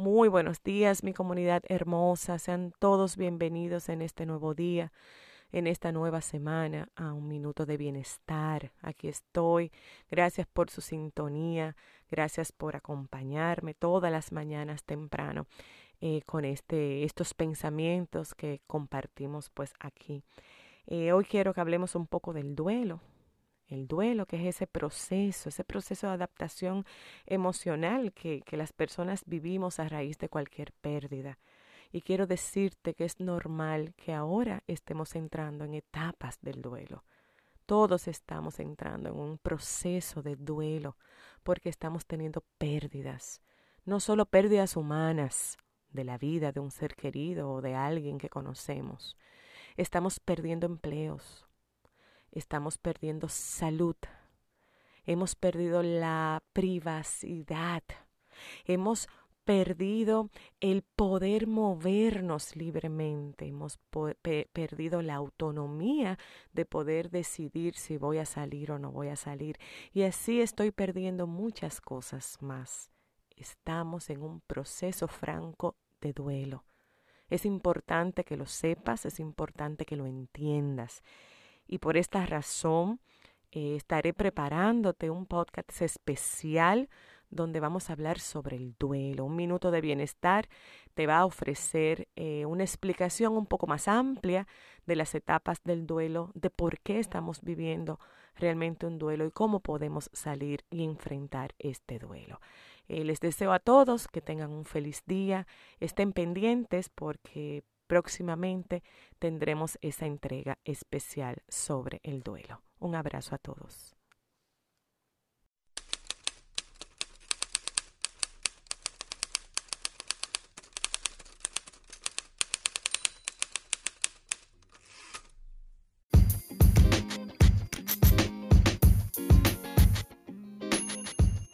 Muy buenos días, mi comunidad hermosa. Sean todos bienvenidos en este nuevo día, en esta nueva semana, a un minuto de bienestar. Aquí estoy. Gracias por su sintonía. Gracias por acompañarme todas las mañanas temprano eh, con este, estos pensamientos que compartimos pues aquí. Eh, hoy quiero que hablemos un poco del duelo, el duelo, que es ese proceso, ese proceso de adaptación emocional que, que las personas vivimos a raíz de cualquier pérdida. Y quiero decirte que es normal que ahora estemos entrando en etapas del duelo. Todos estamos entrando en un proceso de duelo porque estamos teniendo pérdidas, no solo pérdidas humanas de la vida de un ser querido o de alguien que conocemos. Estamos perdiendo empleos, estamos perdiendo salud, hemos perdido la privacidad, hemos perdido el poder movernos libremente, hemos perdido la autonomía de poder decidir si voy a salir o no voy a salir. Y así estoy perdiendo muchas cosas más. Estamos en un proceso franco de duelo. Es importante que lo sepas, es importante que lo entiendas. Y por esta razón eh, estaré preparándote un podcast especial donde vamos a hablar sobre el duelo. Un minuto de bienestar te va a ofrecer eh, una explicación un poco más amplia de las etapas del duelo, de por qué estamos viviendo realmente un duelo y cómo podemos salir y enfrentar este duelo. Eh, les deseo a todos que tengan un feliz día, estén pendientes porque próximamente tendremos esa entrega especial sobre el duelo. Un abrazo a todos.